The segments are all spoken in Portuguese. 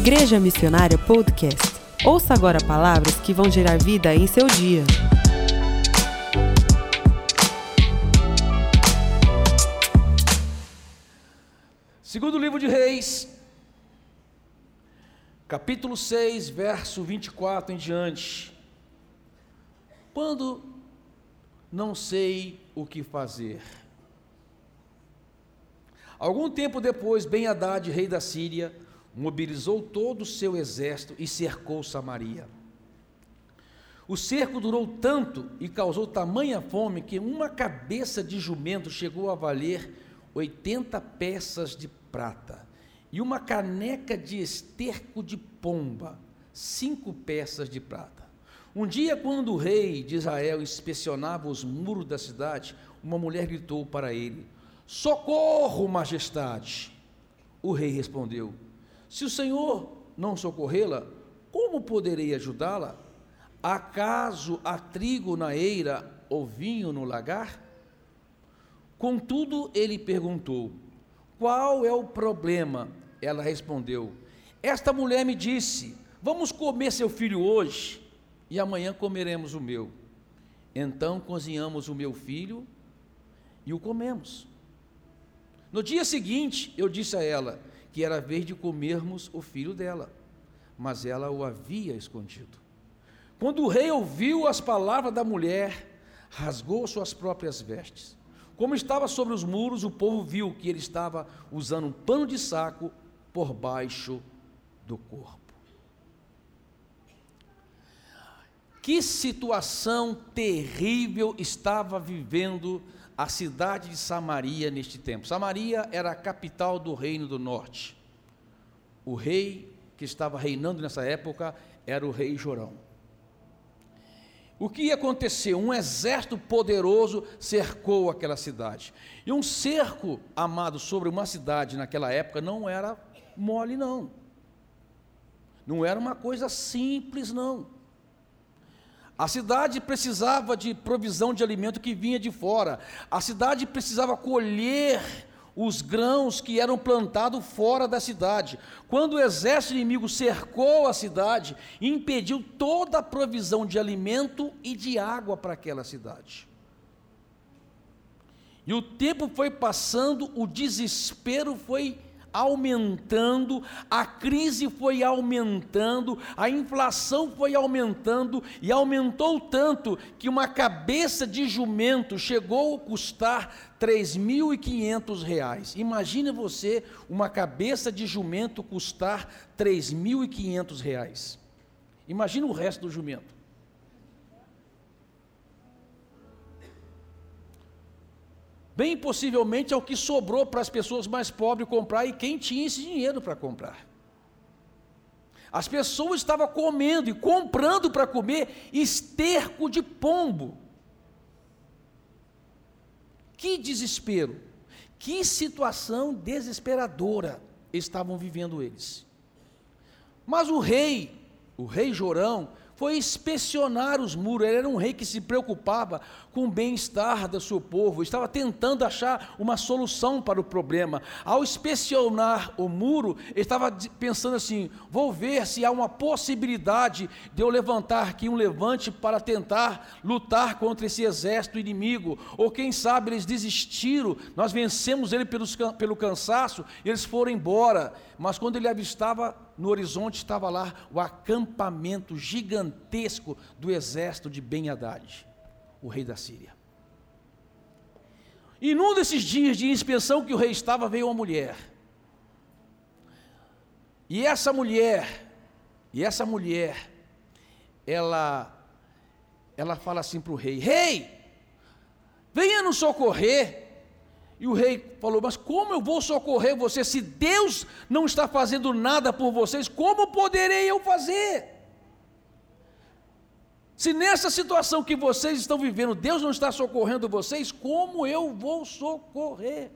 Igreja Missionária Podcast. Ouça agora palavras que vão gerar vida em seu dia. Segundo livro de Reis, capítulo 6, verso 24 em diante. Quando não sei o que fazer. Algum tempo depois, Ben-Hadad, rei da Síria, mobilizou todo o seu exército e cercou Samaria. O cerco durou tanto e causou tamanha fome que uma cabeça de jumento chegou a valer 80 peças de prata e uma caneca de esterco de pomba, cinco peças de prata. Um dia, quando o rei de Israel inspecionava os muros da cidade, uma mulher gritou para ele: Socorro, majestade! O rei respondeu: Se o senhor não socorrê-la, como poderei ajudá-la? Acaso há trigo na eira ou vinho no lagar? Contudo, ele perguntou: Qual é o problema? Ela respondeu: Esta mulher me disse: Vamos comer seu filho hoje e amanhã comeremos o meu. Então cozinhamos o meu filho e o comemos. No dia seguinte, eu disse a ela que era vez de comermos o filho dela, mas ela o havia escondido. Quando o rei ouviu as palavras da mulher, rasgou suas próprias vestes. Como estava sobre os muros, o povo viu que ele estava usando um pano de saco por baixo do corpo. Que situação terrível estava vivendo a cidade de Samaria neste tempo. Samaria era a capital do reino do norte. O rei que estava reinando nessa época era o rei Jorão. O que aconteceu? Um exército poderoso cercou aquela cidade. E um cerco, amado, sobre uma cidade naquela época não era mole, não. Não era uma coisa simples, não. A cidade precisava de provisão de alimento que vinha de fora. A cidade precisava colher os grãos que eram plantados fora da cidade. Quando o exército inimigo cercou a cidade, impediu toda a provisão de alimento e de água para aquela cidade. E o tempo foi passando, o desespero foi aumentando, a crise foi aumentando, a inflação foi aumentando e aumentou tanto que uma cabeça de jumento chegou a custar 3.500 reais. Imagine você uma cabeça de jumento custar 3.500 reais. Imagina o resto do jumento. Bem possivelmente é o que sobrou para as pessoas mais pobres comprar e quem tinha esse dinheiro para comprar. As pessoas estavam comendo e comprando para comer esterco de pombo. Que desespero, que situação desesperadora estavam vivendo eles. Mas o rei, o rei Jorão, foi inspecionar os muros. Ele era um rei que se preocupava com o bem-estar do seu povo, estava tentando achar uma solução para o problema. Ao inspecionar o muro, ele estava pensando assim: vou ver se há uma possibilidade de eu levantar aqui um levante para tentar lutar contra esse exército inimigo. Ou quem sabe eles desistiram, nós vencemos ele pelos, pelo cansaço, eles foram embora. Mas quando ele avistava no horizonte, estava lá o acampamento gigantesco do exército de Ben-Hadad o rei da Síria. E num desses dias de inspeção que o rei estava, veio uma mulher. E essa mulher, e essa mulher, ela, ela fala assim para o rei: Rei, venha nos socorrer. E o rei falou: Mas como eu vou socorrer você se Deus não está fazendo nada por vocês? Como poderei eu fazer? Se nessa situação que vocês estão vivendo, Deus não está socorrendo vocês, como eu vou socorrer?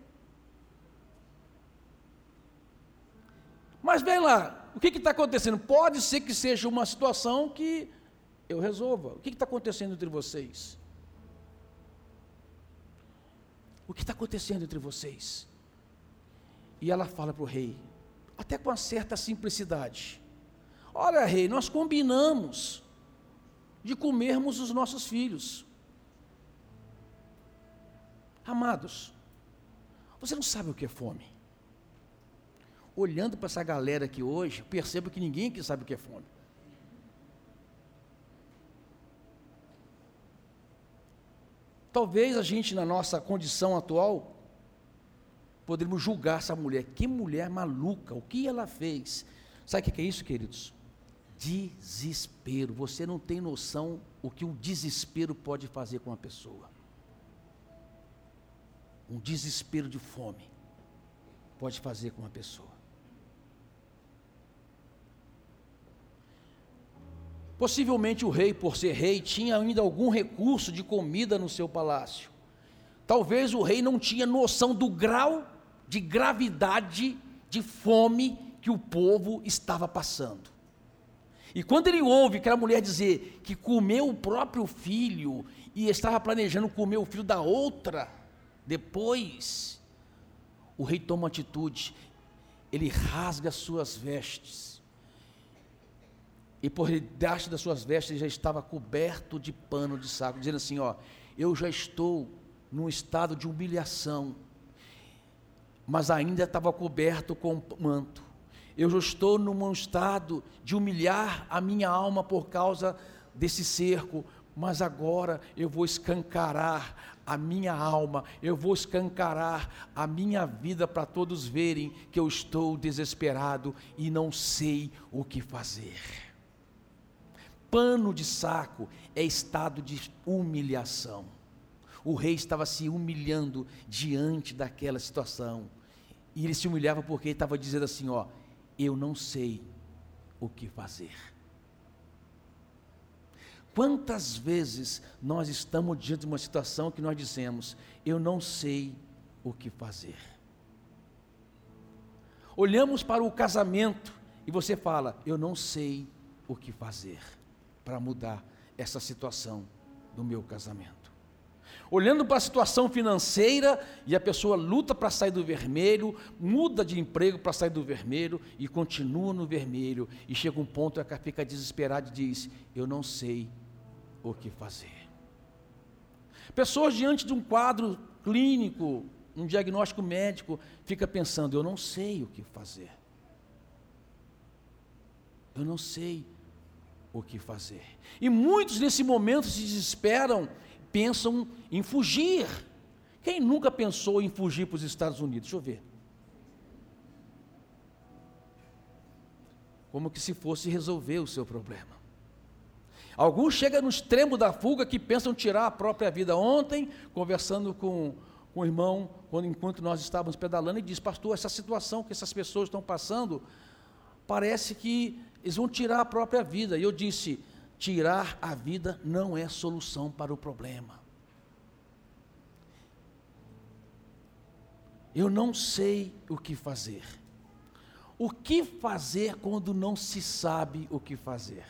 Mas vem lá, o que está acontecendo? Pode ser que seja uma situação que eu resolva. O que está acontecendo entre vocês? O que está acontecendo entre vocês? E ela fala para o rei: até com uma certa simplicidade. Olha, rei, nós combinamos de comermos os nossos filhos. Amados, você não sabe o que é fome. Olhando para essa galera aqui hoje, percebo que ninguém aqui sabe o que é fome. Talvez a gente, na nossa condição atual, poderíamos julgar essa mulher. Que mulher maluca, o que ela fez? Sabe o que é isso, queridos? Desespero. Você não tem noção o que um desespero pode fazer com uma pessoa. Um desespero de fome pode fazer com uma pessoa. Possivelmente o rei, por ser rei, tinha ainda algum recurso de comida no seu palácio. Talvez o rei não tinha noção do grau de gravidade de fome que o povo estava passando. E quando ele ouve aquela mulher dizer que comeu o próprio filho e estava planejando comer o filho da outra, depois, o rei toma atitude, ele rasga suas vestes e por debaixo das suas vestes já estava coberto de pano de saco, dizendo assim: Ó, eu já estou num estado de humilhação, mas ainda estava coberto com manto. Eu já estou num estado de humilhar a minha alma por causa desse cerco, mas agora eu vou escancarar a minha alma, eu vou escancarar a minha vida para todos verem que eu estou desesperado e não sei o que fazer pano de saco é estado de humilhação. O rei estava se humilhando diante daquela situação. E ele se humilhava porque estava dizendo assim: Ó, eu não sei o que fazer. Quantas vezes nós estamos diante de uma situação que nós dizemos: Eu não sei o que fazer. Olhamos para o casamento e você fala: Eu não sei o que fazer para mudar essa situação do meu casamento. Olhando para a situação financeira e a pessoa luta para sair do vermelho, muda de emprego para sair do vermelho e continua no vermelho e chega um ponto em que fica desesperada e diz: Eu não sei o que fazer. Pessoas diante de um quadro clínico, um diagnóstico médico, fica pensando: Eu não sei o que fazer. Eu não sei o que fazer. E muitos nesse momento se desesperam, pensam em fugir. Quem nunca pensou em fugir para os Estados Unidos? Deixa eu ver. Como que se fosse resolver o seu problema. Alguns chegam no extremo da fuga que pensam tirar a própria vida. Ontem, conversando com, com o irmão, quando, enquanto nós estávamos pedalando, ele disse: Pastor, essa situação que essas pessoas estão passando, parece que eles vão tirar a própria vida. E eu disse: tirar a vida não é solução para o problema. Eu não sei o que fazer. O que fazer quando não se sabe o que fazer?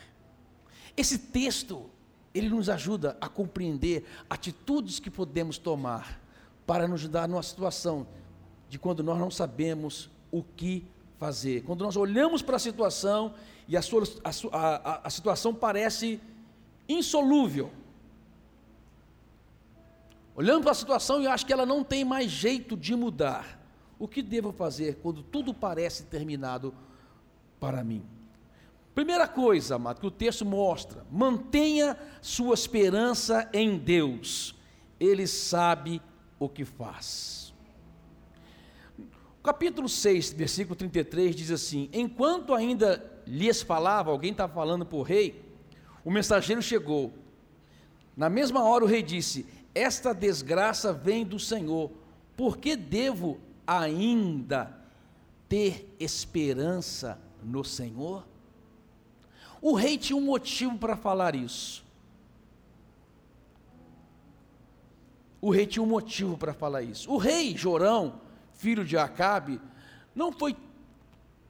Esse texto, ele nos ajuda a compreender atitudes que podemos tomar para nos ajudar numa situação de quando nós não sabemos o que fazer. Quando nós olhamos para a situação e a, sua, a, a, a situação parece insolúvel. Olhando para a situação e acho que ela não tem mais jeito de mudar. O que devo fazer quando tudo parece terminado para mim? Primeira coisa, amado, que o texto mostra: mantenha sua esperança em Deus, Ele sabe o que faz capítulo 6, versículo 33 diz assim: Enquanto ainda lhes falava, alguém estava falando para o rei, o mensageiro chegou. Na mesma hora o rei disse: Esta desgraça vem do Senhor, por que devo ainda ter esperança no Senhor? O rei tinha um motivo para falar isso. O rei tinha um motivo para falar isso. O rei Jorão, filho de Acabe, não foi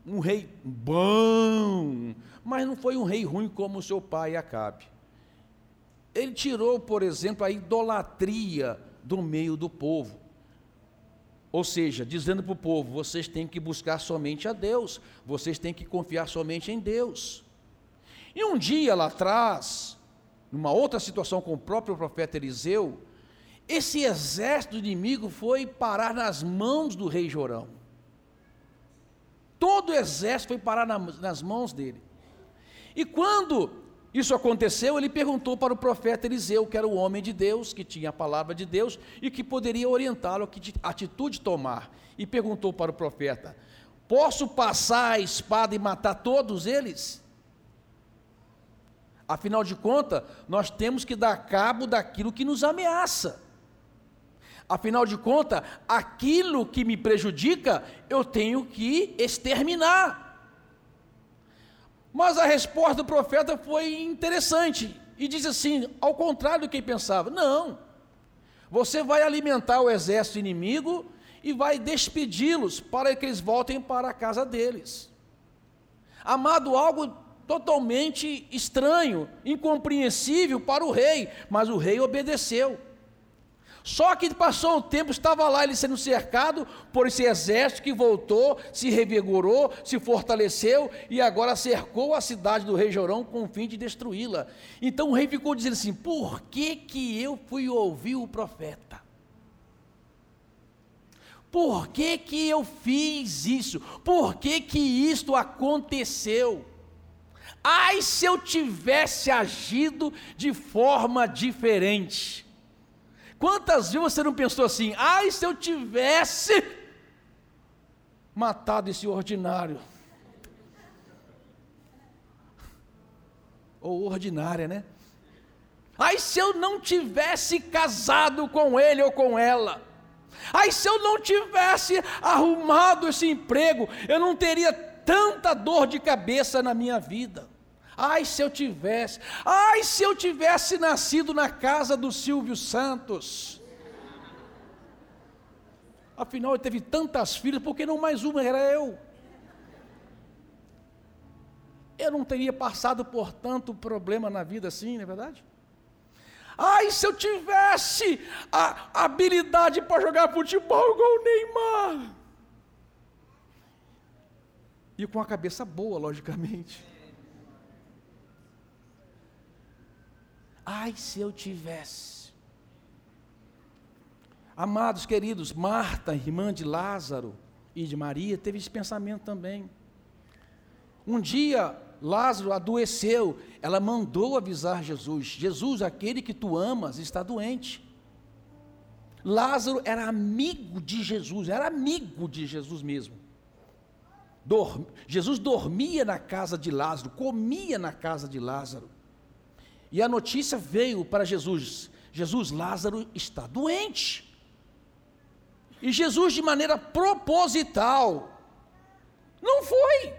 um rei bom, mas não foi um rei ruim como seu pai Acabe. Ele tirou, por exemplo, a idolatria do meio do povo. Ou seja, dizendo para o povo: vocês têm que buscar somente a Deus, vocês têm que confiar somente em Deus. E um dia lá atrás, numa outra situação com o próprio profeta Eliseu, esse exército inimigo foi parar nas mãos do rei Jorão. Todo o exército foi parar nas mãos dele. E quando isso aconteceu, ele perguntou para o profeta Eliseu, que era o homem de Deus, que tinha a palavra de Deus e que poderia orientá-lo a que atitude tomar. E perguntou para o profeta: Posso passar a espada e matar todos eles? Afinal de contas, nós temos que dar cabo daquilo que nos ameaça. Afinal de contas, aquilo que me prejudica, eu tenho que exterminar. Mas a resposta do profeta foi interessante e diz assim, ao contrário do que pensava: não, você vai alimentar o exército inimigo e vai despedi-los para que eles voltem para a casa deles. Amado, algo totalmente estranho, incompreensível para o rei, mas o rei obedeceu. Só que passou o tempo, estava lá ele sendo cercado por esse exército que voltou, se revigorou, se fortaleceu e agora cercou a cidade do rei Jorão com o fim de destruí-la. Então o rei ficou dizendo assim: por que, que eu fui ouvir o profeta? Por que, que eu fiz isso? Por que, que isto aconteceu? Ai, se eu tivesse agido de forma diferente. Quantas vezes você não pensou assim, ai, se eu tivesse matado esse ordinário? Ou ordinária, né? Ai, se eu não tivesse casado com ele ou com ela. Ai, se eu não tivesse arrumado esse emprego, eu não teria tanta dor de cabeça na minha vida. Ai, se eu tivesse, ai, se eu tivesse nascido na casa do Silvio Santos. Afinal, ele teve tantas filhas, porque não mais uma era eu. Eu não teria passado por tanto problema na vida assim, não é verdade? Ai, se eu tivesse a habilidade para jogar futebol igual o Neymar. E com a cabeça boa, logicamente. Ai, se eu tivesse. Amados queridos, Marta, irmã de Lázaro e de Maria, teve esse pensamento também. Um dia, Lázaro adoeceu, ela mandou avisar Jesus: Jesus, aquele que tu amas, está doente. Lázaro era amigo de Jesus, era amigo de Jesus mesmo. Jesus dormia na casa de Lázaro, comia na casa de Lázaro. E a notícia veio para Jesus: Jesus, Lázaro está doente. E Jesus, de maneira proposital, não foi,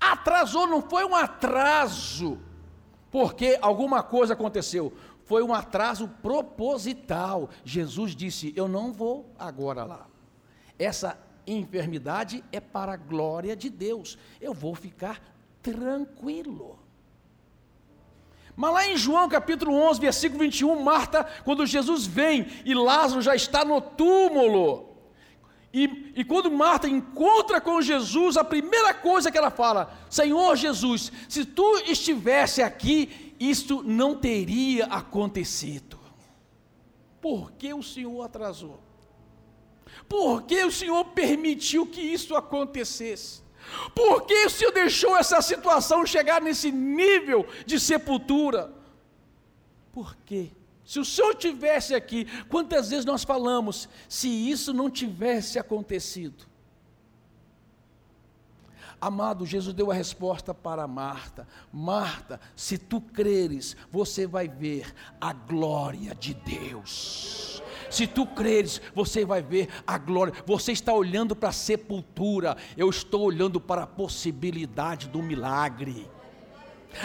atrasou, não foi um atraso, porque alguma coisa aconteceu, foi um atraso proposital. Jesus disse: Eu não vou agora lá. Essa enfermidade é para a glória de Deus, eu vou ficar tranquilo. Mas lá em João capítulo 11, versículo 21, Marta, quando Jesus vem e Lázaro já está no túmulo, e, e, quando Marta encontra com Jesus, a primeira coisa que ela fala: Senhor Jesus, se tu estivesse aqui, isto não teria acontecido. Por que o Senhor atrasou? Por que o Senhor permitiu que isso acontecesse? Por que o Senhor deixou essa situação chegar nesse nível de sepultura? Por quê? Se o Senhor tivesse aqui, quantas vezes nós falamos, se isso não tivesse acontecido? Amado, Jesus deu a resposta para Marta: Marta, se tu creres, você vai ver a glória de Deus. Se tu creres, você vai ver a glória. Você está olhando para a sepultura, eu estou olhando para a possibilidade do milagre.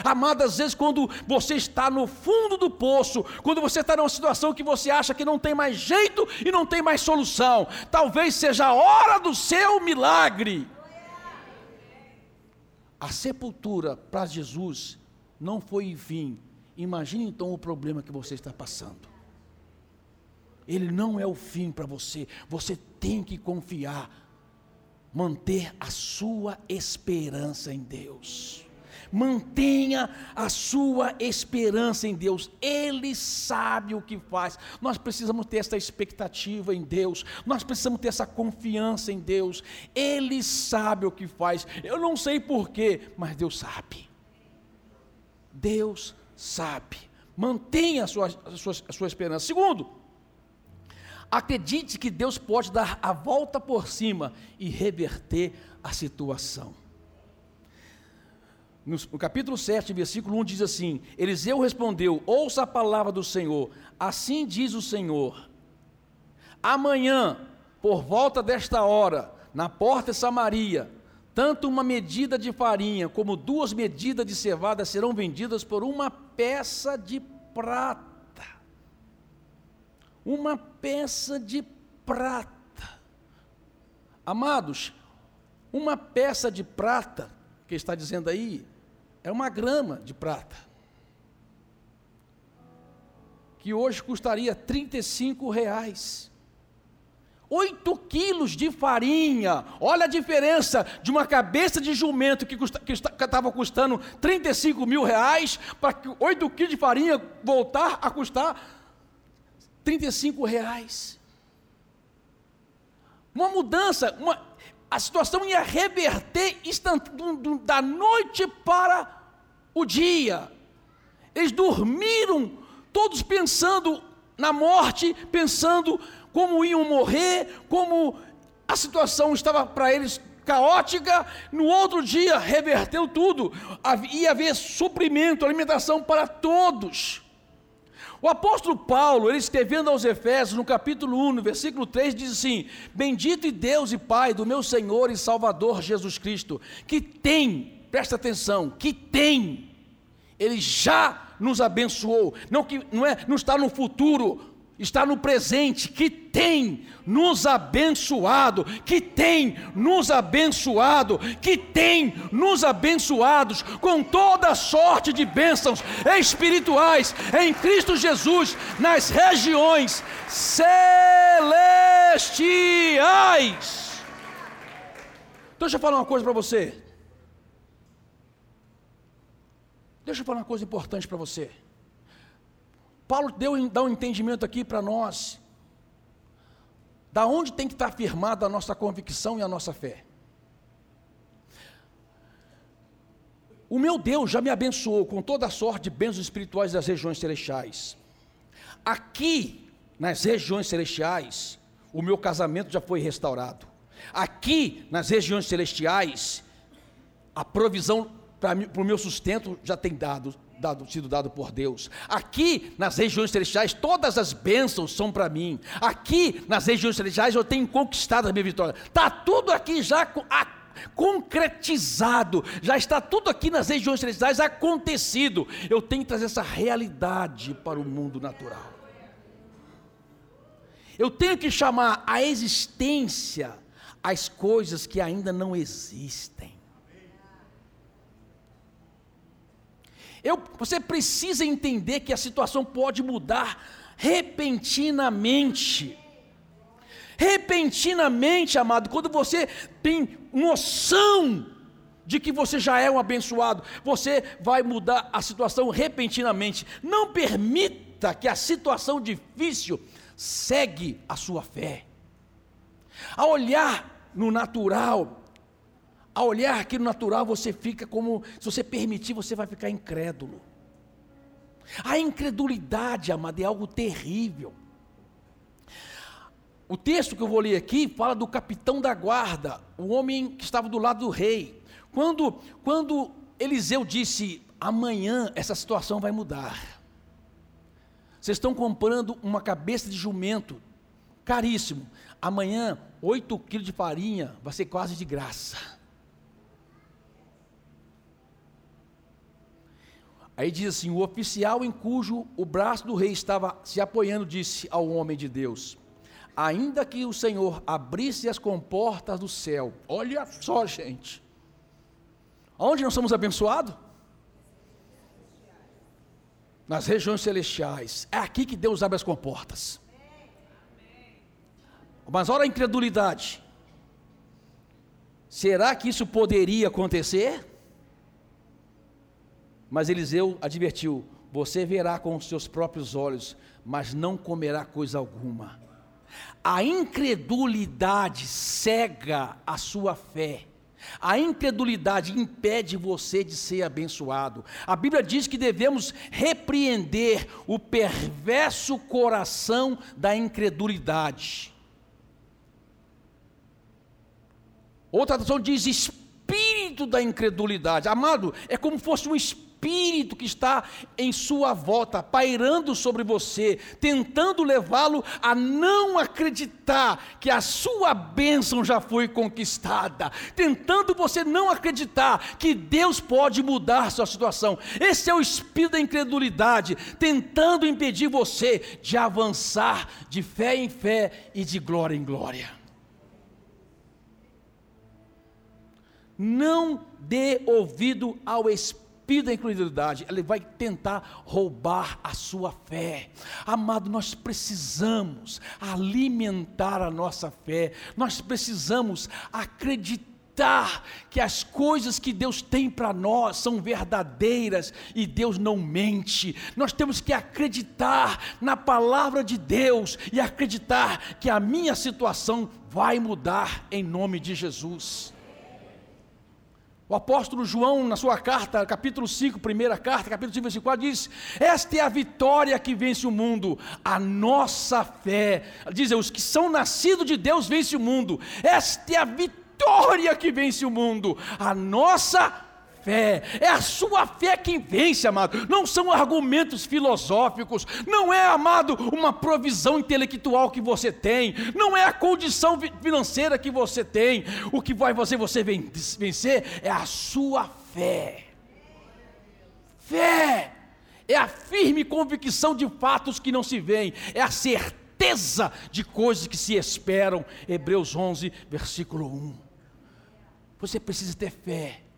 Amado, às vezes quando você está no fundo do poço, quando você está numa situação que você acha que não tem mais jeito e não tem mais solução, talvez seja a hora do seu milagre. A sepultura para Jesus não foi enfim. Imagine então o problema que você está passando. ele não é o fim para você. Você tem que confiar, manter a sua esperança em Deus. Mantenha a sua esperança em Deus, Ele sabe o que faz. Nós precisamos ter essa expectativa em Deus, nós precisamos ter essa confiança em Deus, Ele sabe o que faz. Eu não sei porquê, mas Deus sabe. Deus sabe. Mantenha a sua, a sua, a sua esperança. Segundo, acredite que Deus pode dar a volta por cima e reverter a situação no, no capítulo 7, versículo 1 diz assim: Eliseu respondeu: Ouça a palavra do Senhor, assim diz o Senhor. Amanhã, por volta desta hora, na porta de Samaria, tanto uma medida de farinha como duas medidas de cevada serão vendidas por uma peça de prata. Uma peça de prata. Amados, uma peça de prata, que está dizendo aí, é uma grama de prata, que hoje custaria 35 reais. 8 quilos de farinha, olha a diferença de uma cabeça de jumento que estava custando 35 mil reais, para que 8 quilos de farinha voltar a custar 35 reais. Uma mudança, uma, a situação ia reverter da noite para o dia. Eles dormiram, todos pensando na morte, pensando como iam morrer, como a situação estava para eles caótica. No outro dia, reverteu tudo. Ia haver suprimento, alimentação para todos. O apóstolo Paulo, ele escrevendo aos Efésios, no capítulo 1, no versículo 3, diz assim: Bendito e Deus e Pai do meu Senhor e Salvador Jesus Cristo, que tem, presta atenção, que tem, ele já nos abençoou, não, que, não, é, não está no futuro, está no presente, que tem nos abençoado, que tem nos abençoado, que tem nos abençoados com toda sorte de bênçãos espirituais em Cristo Jesus nas regiões celestiais. Deixa eu falar uma coisa para você. Deixa eu falar uma coisa importante para você. Paulo deu, dá um entendimento aqui para nós, da onde tem que estar firmada a nossa convicção e a nossa fé. O meu Deus já me abençoou com toda a sorte de bênçãos espirituais das regiões celestiais. Aqui, nas regiões celestiais, o meu casamento já foi restaurado. Aqui, nas regiões celestiais, a provisão para o meu sustento já tem dado dado, sido dado por Deus. Aqui nas regiões celestiais, todas as bênçãos são para mim. Aqui nas regiões celestiais, eu tenho conquistado a minha vitória. Está tudo aqui já concretizado, já está tudo aqui nas regiões celestiais acontecido. Eu tenho que trazer essa realidade para o mundo natural. Eu tenho que chamar a existência as coisas que ainda não existem. Eu, você precisa entender que a situação pode mudar repentinamente. Repentinamente, amado, quando você tem noção de que você já é um abençoado, você vai mudar a situação repentinamente. Não permita que a situação difícil segue a sua fé. A olhar no natural, a olhar aquilo natural, você fica como, se você permitir, você vai ficar incrédulo. A incredulidade, amado, é algo terrível. O texto que eu vou ler aqui fala do capitão da guarda, o homem que estava do lado do rei. Quando, quando Eliseu disse: amanhã essa situação vai mudar. Vocês estão comprando uma cabeça de jumento, caríssimo. Amanhã, 8 quilos de farinha vai ser quase de graça. Aí diz assim: o oficial em cujo o braço do rei estava se apoiando disse ao homem de Deus: Ainda que o Senhor abrisse as comportas do céu, olha só, gente, aonde nós somos abençoados? Nas regiões celestiais, é aqui que Deus abre as comportas. Mas olha a incredulidade. Será que isso poderia acontecer? Mas Eliseu advertiu: Você verá com os seus próprios olhos, mas não comerá coisa alguma. A incredulidade cega a sua fé. A incredulidade impede você de ser abençoado. A Bíblia diz que devemos repreender o perverso coração da incredulidade. Outra tradução diz espírito da incredulidade. Amado, é como fosse um espírito que está em sua volta, pairando sobre você, tentando levá-lo a não acreditar que a sua bênção já foi conquistada, tentando você não acreditar que Deus pode mudar sua situação. Esse é o espírito da incredulidade, tentando impedir você de avançar de fé em fé e de glória em glória. Não dê ouvido ao espírito da incredulidade, ele vai tentar roubar a sua fé. Amado, nós precisamos alimentar a nossa fé, nós precisamos acreditar que as coisas que Deus tem para nós são verdadeiras e Deus não mente. Nós temos que acreditar na palavra de Deus e acreditar que a minha situação vai mudar em nome de Jesus. O apóstolo João, na sua carta, capítulo 5, primeira carta, capítulo 5, versículo 4, diz: Esta é a vitória que vence o mundo, a nossa fé. Diz: Os que são nascidos de Deus vencem o mundo. Esta é a vitória que vence o mundo, a nossa fé fé, é a sua fé quem vence, amado. Não são argumentos filosóficos, não é, amado, uma provisão intelectual que você tem, não é a condição financeira que você tem. O que vai fazer você vencer é a sua fé. Fé é a firme convicção de fatos que não se veem, é a certeza de coisas que se esperam. Hebreus 11, versículo 1. Você precisa ter fé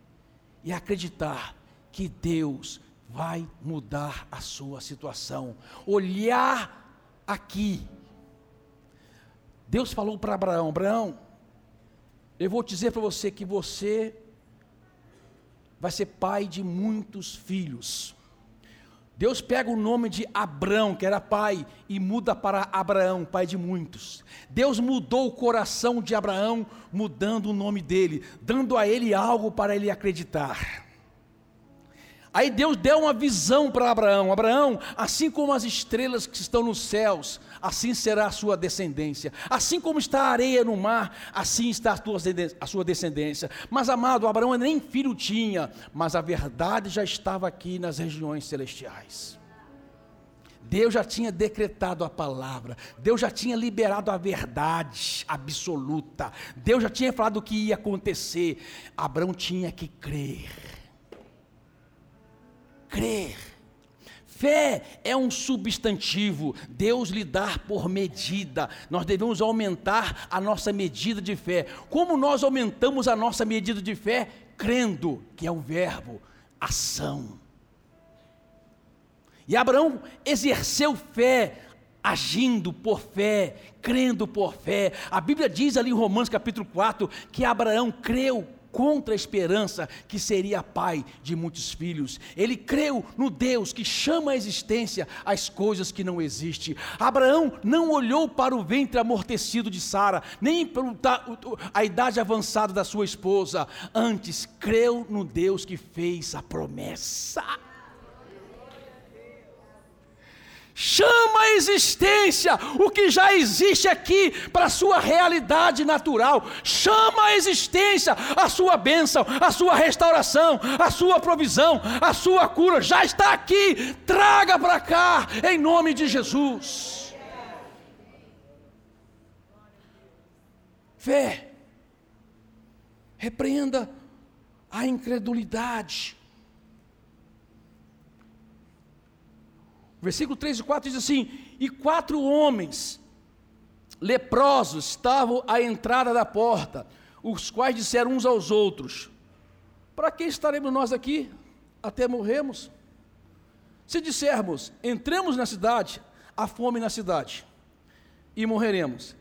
e acreditar que Deus vai mudar a sua situação. Olhar aqui. Deus falou para Abraão: Abraão, eu vou dizer para você que você vai ser pai de muitos filhos. Deus pega o nome de Abrão, que era pai, e muda para Abraão, pai de muitos. Deus mudou o coração de Abraão, mudando o nome dele, dando a ele algo para ele acreditar. Aí Deus deu uma visão para Abraão: Abraão, assim como as estrelas que estão nos céus, assim será a sua descendência. Assim como está a areia no mar, assim está a, sua descendência. Mas, amado, Abraão nem filho tinha, mas a verdade já estava aqui nas regiões celestiais. Deus já tinha decretado a palavra, Deus já tinha liberado a verdade absoluta, Deus já tinha falado o que ia acontecer. Abraão tinha que crer. Crer. Fé é um substantivo, Deus lhe dá por medida. Nós devemos aumentar a nossa medida de fé. Como nós aumentamos a nossa medida de fé? Crendo, que é o verbo, ação. E Abraão exerceu fé, agindo por fé, crendo por fé. A Bíblia diz ali em Romanos capítulo 4 que Abraão creu contra a esperança que seria pai de muitos filhos. Ele creu no Deus que chama à existência as coisas que não existem. Abraão não olhou para o ventre amortecido de Sara, nem para a idade avançada da sua esposa, antes creu no Deus que fez a promessa. Chama a existência o que já existe aqui para a sua realidade natural. Chama a existência a sua bênção, a sua restauração, a sua provisão, a sua cura. Já está aqui. Traga para cá, em nome de Jesus. Fé. Repreenda a incredulidade. Versículo 3 e 4 diz assim: E quatro homens leprosos estavam à entrada da porta, os quais disseram uns aos outros: Para que estaremos nós aqui até morrermos? Se dissermos, entremos na cidade, há fome na cidade, e morreremos.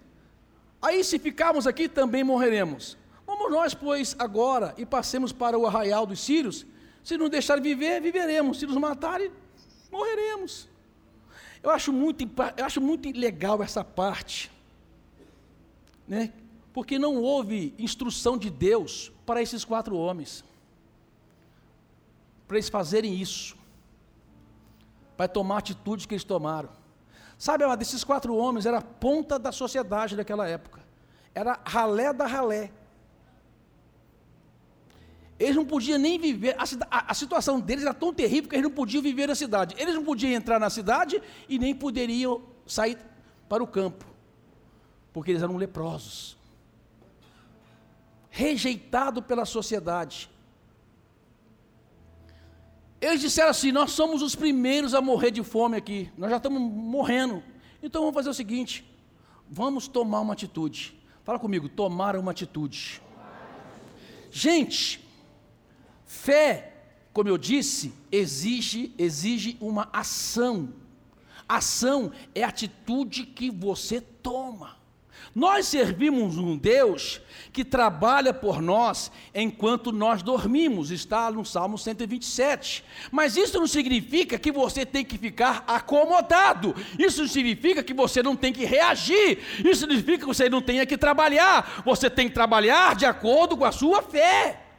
Aí, se ficarmos aqui, também morreremos. Vamos nós, pois, agora e passemos para o arraial dos sírios. Se nos deixarem viver, viveremos. Se nos matarem, morreremos. Eu acho muito, eu acho muito legal essa parte, né? porque não houve instrução de Deus para esses quatro homens, para eles fazerem isso, para tomar a atitude que eles tomaram. Sabe, desses quatro homens era a ponta da sociedade daquela época, era ralé da ralé. Eles não podiam nem viver, a, a, a, situação deles era tão terrível que eles não podiam viver na cidade. Eles não podiam entrar na cidade e nem poderiam sair para o campo, porque eles eram leprosos, rejeitados pela sociedade. Eles disseram assim: Nós somos os primeiros a morrer de fome aqui, nós já estamos morrendo. Então vamos fazer o seguinte: vamos tomar uma atitude. Fala comigo, tomar uma atitude. Gente, Fé, como eu disse, exige, exige uma ação. Ação é atitude que você toma. Nós servimos um Deus que trabalha por nós enquanto nós dormimos, está no Salmo 127. Mas isso não significa que você tem que ficar acomodado, isso significa que você não tem que reagir, isso significa que você não tem que trabalhar, você tem que trabalhar de acordo com a sua fé.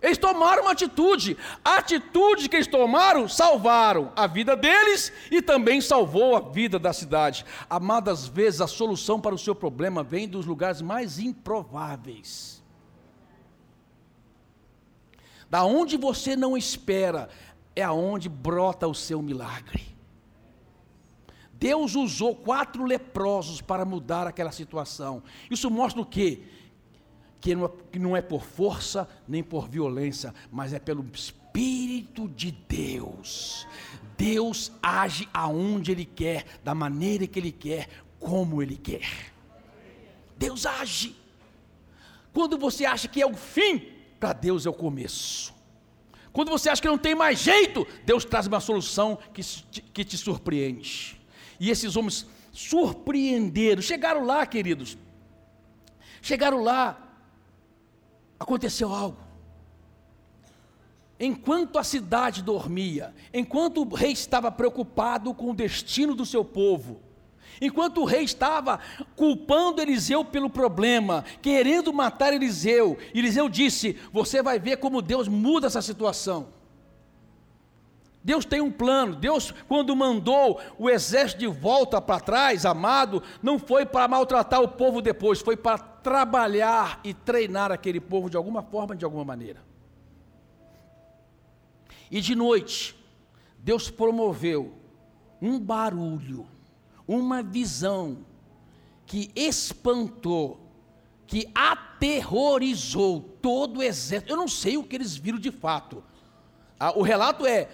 Eles tomaram uma atitude. A atitude que eles tomaram salvaram a vida deles e também salvou a vida da cidade. Amadas vezes, a solução para o seu problema vem dos lugares mais improváveis. Da onde você não espera, é aonde brota o seu milagre. Deus usou quatro leprosos para mudar aquela situação. Isso mostra o quê? Que não, é, que não é por força nem por violência, mas é pelo Espírito de Deus. Deus age aonde Ele quer, da maneira que Ele quer, como Ele quer. Deus age. Quando você acha que é o fim, para Deus é o começo. Quando você acha que não tem mais jeito, Deus traz uma solução que que te surpreende. E esses homens surpreenderam, chegaram lá, queridos. Chegaram lá, aconteceu algo. Enquanto a cidade dormia, enquanto o rei estava preocupado com o destino do seu povo, enquanto o rei estava culpando Eliseu pelo problema, querendo matar Eliseu, Eliseu disse: Você vai ver como Deus muda essa situação. Deus tem um plano. Deus, quando mandou o exército de volta para trás, amado, não foi para maltratar o povo depois, foi para trabalhar e treinar aquele povo de alguma forma, de alguma maneira. E de noite, Deus promoveu um barulho, uma visão que espantou, que aterrorizou todo o exército. Eu não sei o que eles viram de fato. Ah, o relato é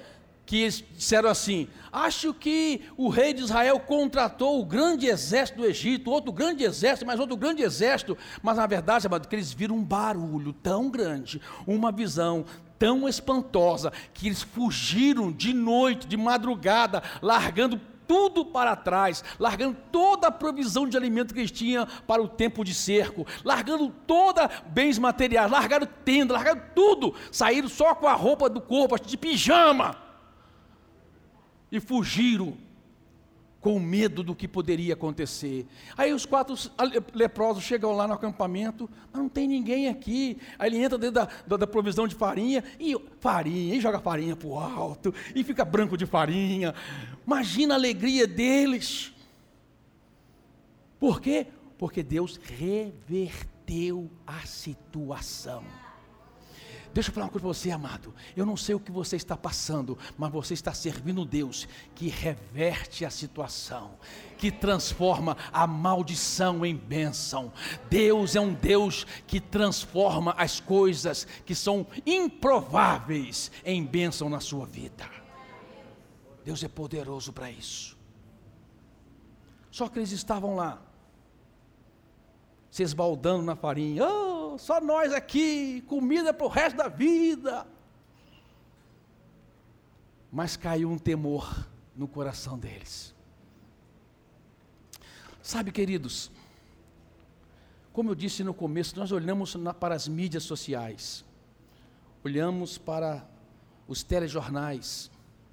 que disseram assim: Acho que o rei de Israel contratou o grande exército do Egito, outro grande exército, mais outro grande exército. Mas na verdade, amado, que eles viram um barulho tão grande, uma visão tão espantosa, que eles fugiram de noite, de madrugada, largando tudo para trás, largando toda a provisão de alimento que eles tinham para o tempo de cerco, largando toda bens materiais, largaram tenda, largaram tudo, saíram só com a roupa do corpo, de pijama e fugiram com medo do que poderia acontecer. Aí os quatro leprosos chegam lá no acampamento, mas não tem ninguém aqui. Aí ele entra dentro da, da, da provisão de farinha, e farinha, e joga farinha para o alto, e fica branco de farinha. Imagina a alegria deles. Por quê? Porque Deus reverteu a situação. Deixa eu falar uma coisa para você, amado. Eu não sei o que você está passando, mas você está servindo Deus que reverte a situação, que transforma a maldição em bênção. Deus é um Deus que transforma as coisas que são improváveis em bênção na sua vida. Deus é poderoso para isso. Só que eles estavam lá, se esbaldando na farinha. Oh, só nós aqui, comida para o resto da vida. Mas caiu um temor no coração deles. Sabe, queridos, como eu disse no começo, nós olhamos para as mídias sociais, olhamos para os telejornais,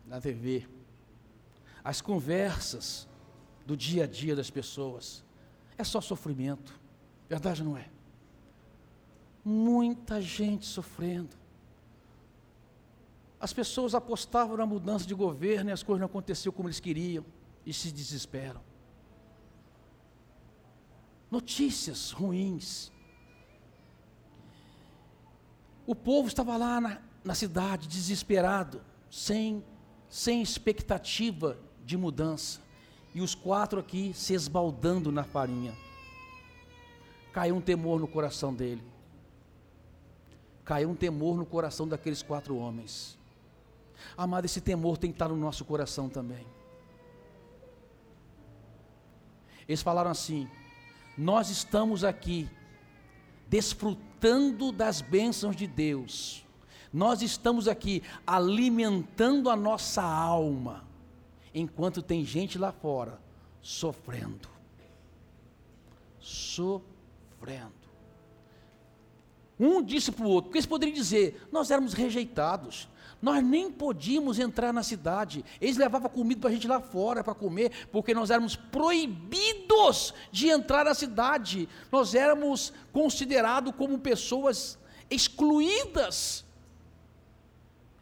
na TV, as conversas do dia a dia das pessoas. É só sofrimento, verdade não é? Muita gente sofrendo. As pessoas apostavam na mudança de governo e as coisas não aconteceram como eles queriam e se desesperam. Notícias ruins. O povo estava lá na, na cidade, desesperado, sem, sem expectativa de mudança. E os quatro aqui se esbaldando na farinha. Caiu um temor no coração dele. Caiu um temor no coração daqueles quatro homens. Amado, esse temor tem que estar no nosso coração também. Eles falaram assim: Nós estamos aqui desfrutando das bênçãos de Deus, nós estamos aqui alimentando a nossa alma, enquanto tem gente lá fora sofrendo. Sofrendo. Um disse para o outro, porque eles poderiam dizer: Nós éramos rejeitados, nós nem podíamos entrar na cidade. Eles levavam comida para a gente lá fora para comer, porque nós éramos proibidos de entrar na cidade. Nós éramos considerados como pessoas excluídas.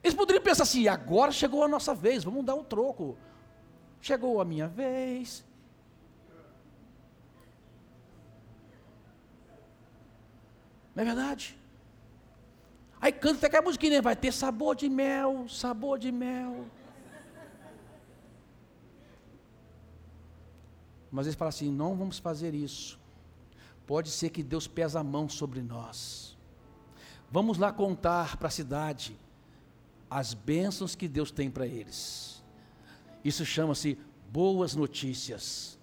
Eles poderiam pensar assim: agora chegou a nossa vez, vamos dar um troco. Chegou a minha vez. Não é verdade? Aí canta até aquela musiquinha, né? vai ter sabor de mel, sabor de mel. Mas eles falam assim: não vamos fazer isso. Pode ser que Deus pesa a mão sobre nós. Vamos lá contar para a cidade as bênçãos que Deus tem para eles. Isso chama-se boas notícias.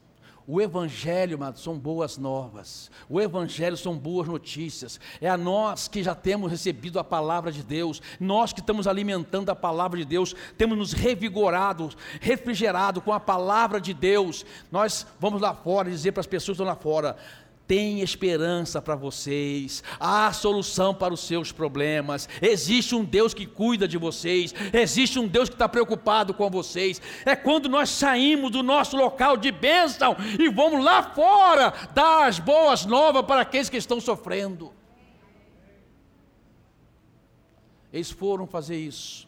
O Evangelho, amados, são boas novas. O Evangelho são boas notícias. É a nós que já temos recebido a palavra de Deus, nós que estamos alimentando a palavra de Deus, temos nos revigorado, refrigerado com a palavra de Deus. Nós vamos lá fora dizer para as pessoas que estão lá fora: tem esperança para vocês, há solução para os seus problemas. Existe um Deus que cuida de vocês, existe um Deus que está preocupado com vocês. É quando nós saímos do nosso local de bênção e vamos lá fora dar as boas novas para aqueles que estão sofrendo. Eles foram fazer isso.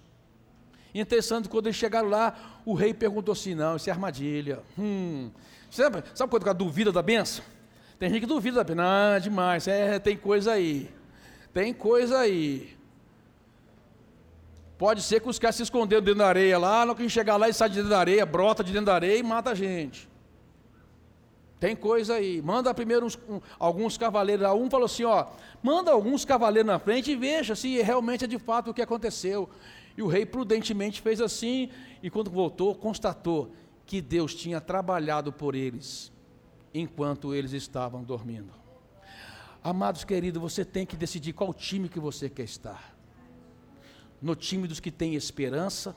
Interessante, quando eles chegaram lá, o rei perguntou assim: não, isso é armadilha. Hum, sabe, sabe quando o cara duvida da benção? Tem gente que duvida, não, é demais, é, tem coisa aí. Tem coisa aí. Pode ser que os caras se esconderam dentro da areia lá, não que chegar lá e sai de dentro da areia, brota de dentro da areia e mata a gente. Tem coisa aí. Manda primeiro uns, um, alguns cavaleiros lá. Um falou assim: ó, manda alguns cavaleiros na frente e veja se realmente é de fato o que aconteceu. E o rei prudentemente fez assim, e quando voltou, constatou que Deus tinha trabalhado por eles enquanto eles estavam dormindo. Amados queridos, você tem que decidir qual time que você quer estar. No time dos que têm esperança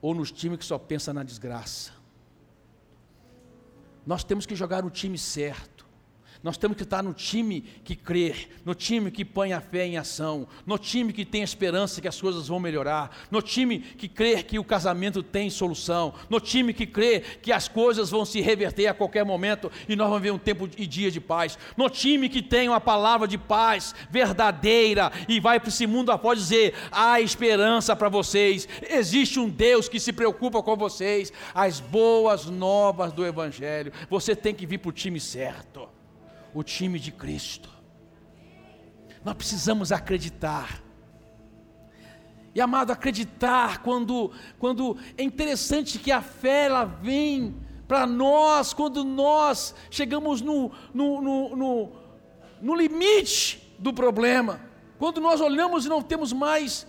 ou nos times que só pensa na desgraça. Nós temos que jogar no time certo. Nós temos que estar no time que crê, no time que põe a fé em ação, no time que tem esperança que as coisas vão melhorar, no time que crê que o casamento tem solução, no time que crê que as coisas vão se reverter a qualquer momento e nós vamos ver um tempo e dia de paz, no time que tem uma palavra de paz verdadeira e vai para esse mundo após dizer: há esperança para vocês, existe um Deus que se preocupa com vocês, as boas novas do Evangelho, você tem que vir para o time certo o time de Cristo. Nós precisamos acreditar. E amado, acreditar quando, quando é interessante que a fé ela vem para nós quando nós chegamos no, no, no, no, no limite do problema, quando nós olhamos e não temos mais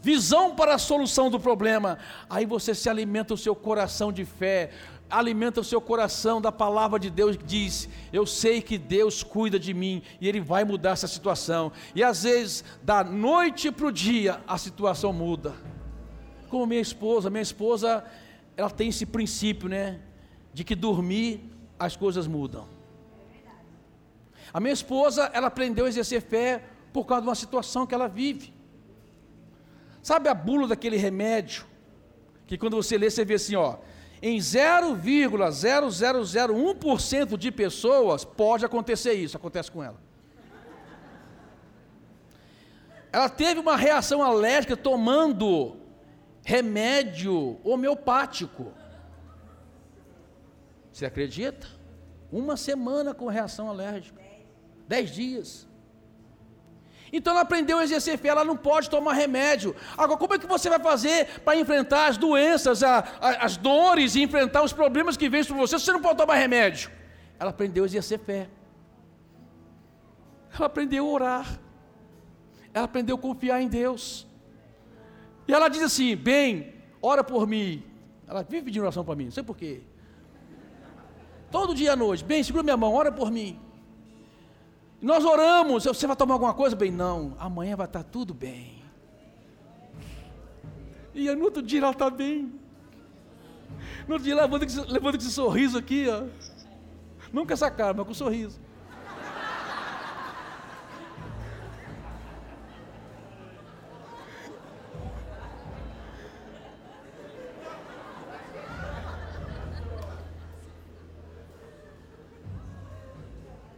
visão para a solução do problema, aí você se alimenta o seu coração de fé, alimenta o seu coração da palavra de Deus que diz: Eu sei que Deus cuida de mim e Ele vai mudar essa situação. E às vezes, da noite para o dia, a situação muda. Como minha esposa, minha esposa, ela tem esse princípio, né? de que dormir as coisas mudam. A minha esposa, ela aprendeu a exercer fé por causa de uma situação que ela vive. Sabe a bula daquele remédio? Que quando você lê, você vê assim, ó, em 0,0001% de pessoas pode acontecer isso, acontece com ela. Ela teve uma reação alérgica tomando remédio homeopático. Você acredita? Uma semana com reação alérgica. Dez dias. Então ela aprendeu a exercer fé, ela não pode tomar remédio. Agora, como é que você vai fazer para enfrentar as doenças, a, a, as dores e enfrentar os problemas que vêm sobre você se você não pode tomar remédio? Ela aprendeu a exercer fé. Ela aprendeu a orar. Ela aprendeu a confiar em Deus. E ela diz assim: bem, ora por mim. Ela vive pedindo oração para mim, não sei porquê. Todo dia à noite, bem, segura minha mão, ora por mim. Nós oramos, você vai tomar alguma coisa? Bem, não, amanhã vai estar tudo bem. E no outro dia ela está bem. No outro dia esse, levando esse sorriso aqui, ó. Não com essa cara, mas com um sorriso.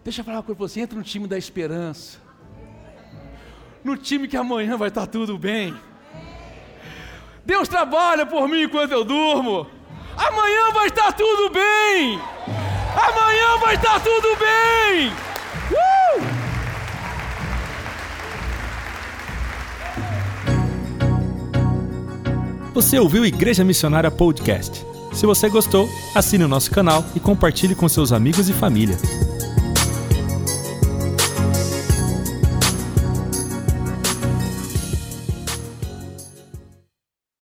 Deixa eu falar uma coisa para você, entra no time da esperança. No time que amanhã vai estar tudo bem. Deus trabalha por mim enquanto eu durmo. Amanhã vai estar tudo bem. Amanhã vai estar tudo bem. Uh! Você ouviu Igreja Missionária Podcast? Se você gostou, assine o nosso canal e compartilhe com seus amigos e família.